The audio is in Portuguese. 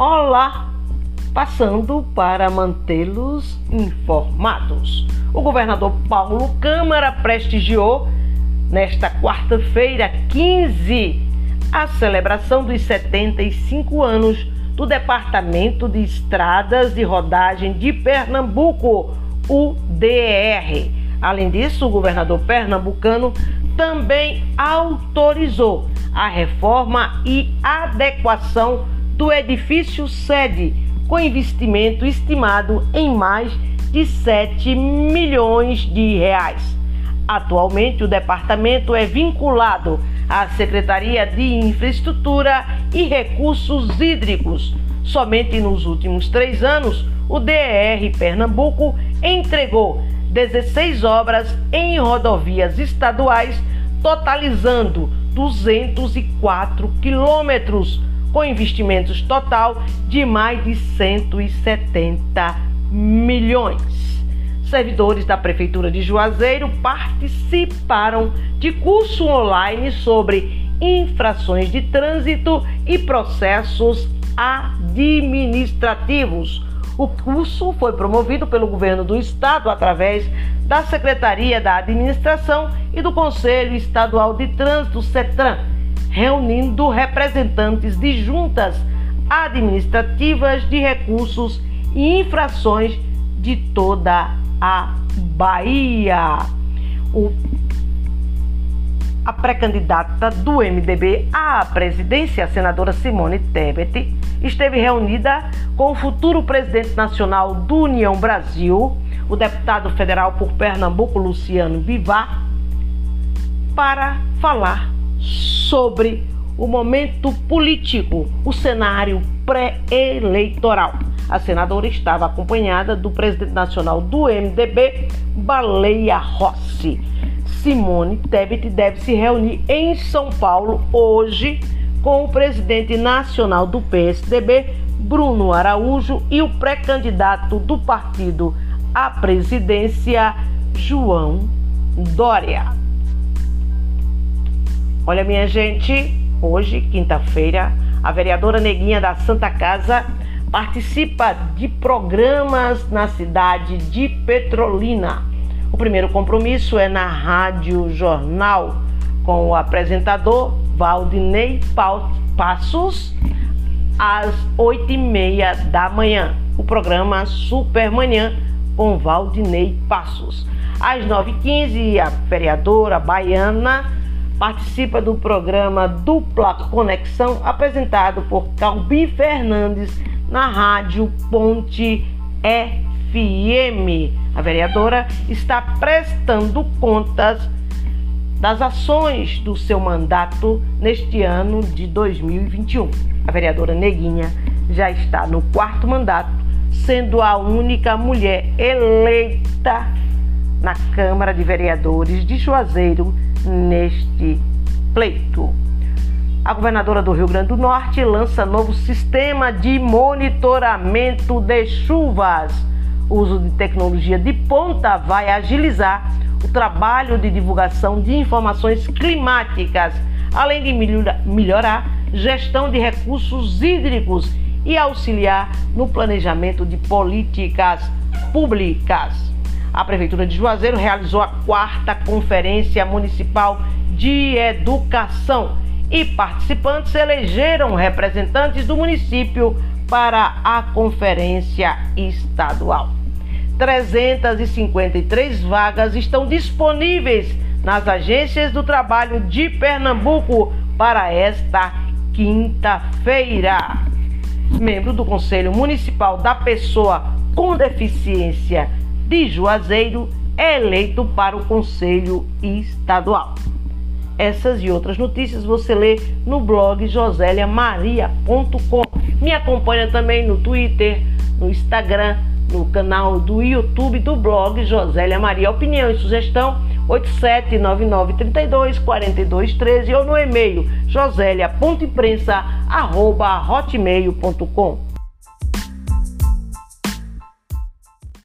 Olá, passando para mantê-los informados. O governador Paulo Câmara prestigiou nesta quarta-feira, 15, a celebração dos 75 anos do Departamento de Estradas de Rodagem de Pernambuco, o. Além disso, o governador pernambucano também autorizou a reforma e adequação do edifício sede, com investimento estimado em mais de 7 milhões de reais. Atualmente, o departamento é vinculado à Secretaria de Infraestrutura e Recursos Hídricos. Somente nos últimos três anos, o DR Pernambuco entregou 16 obras em rodovias estaduais, totalizando 204 quilômetros com investimentos total de mais de 170 milhões. Servidores da Prefeitura de Juazeiro participaram de curso online sobre infrações de trânsito e processos administrativos. O curso foi promovido pelo governo do estado através da Secretaria da Administração e do Conselho Estadual de Trânsito, CETRAN reunindo representantes de juntas administrativas de recursos e infrações de toda a Bahia. O, a pré-candidata do MDB à presidência, a senadora Simone Tebet, esteve reunida com o futuro presidente nacional do União Brasil, o deputado federal por Pernambuco, Luciano Bivar, para falar sobre o momento político, o cenário pré-eleitoral. A senadora estava acompanhada do presidente nacional do MDB, Baleia Rossi. Simone Tebet deve se reunir em São Paulo hoje com o presidente nacional do PSDB, Bruno Araújo, e o pré-candidato do partido à presidência, João Dória. Olha, minha gente, hoje, quinta-feira, a vereadora Neguinha da Santa Casa participa de programas na cidade de Petrolina. O primeiro compromisso é na Rádio Jornal, com o apresentador Valdinei Passos, às oito e meia da manhã. O programa Supermanhã com Valdinei Passos. Às nove e quinze, a vereadora baiana participa do programa Dupla Conexão, apresentado por Calbi Fernandes na Rádio Ponte FM. A vereadora está prestando contas das ações do seu mandato neste ano de 2021. A vereadora Neguinha já está no quarto mandato, sendo a única mulher eleita na Câmara de Vereadores de Juazeiro neste pleito. A governadora do Rio Grande do Norte lança novo sistema de monitoramento de chuvas. O uso de tecnologia de ponta vai agilizar o trabalho de divulgação de informações climáticas, além de melhorar gestão de recursos hídricos e auxiliar no planejamento de políticas públicas. A Prefeitura de Juazeiro realizou a quarta Conferência Municipal de Educação e participantes elegeram representantes do município para a conferência estadual. 353 vagas estão disponíveis nas agências do trabalho de Pernambuco para esta quinta-feira. Membro do Conselho Municipal da Pessoa com Deficiência de Juazeiro é eleito para o Conselho Estadual. Essas e outras notícias você lê no blog joseliamaria.com. Me acompanha também no Twitter, no Instagram, no canal do YouTube do blog Josélia Maria. Opinião e sugestão 8799324213 ou no e-mail josélia.imprensa@hotmail.com.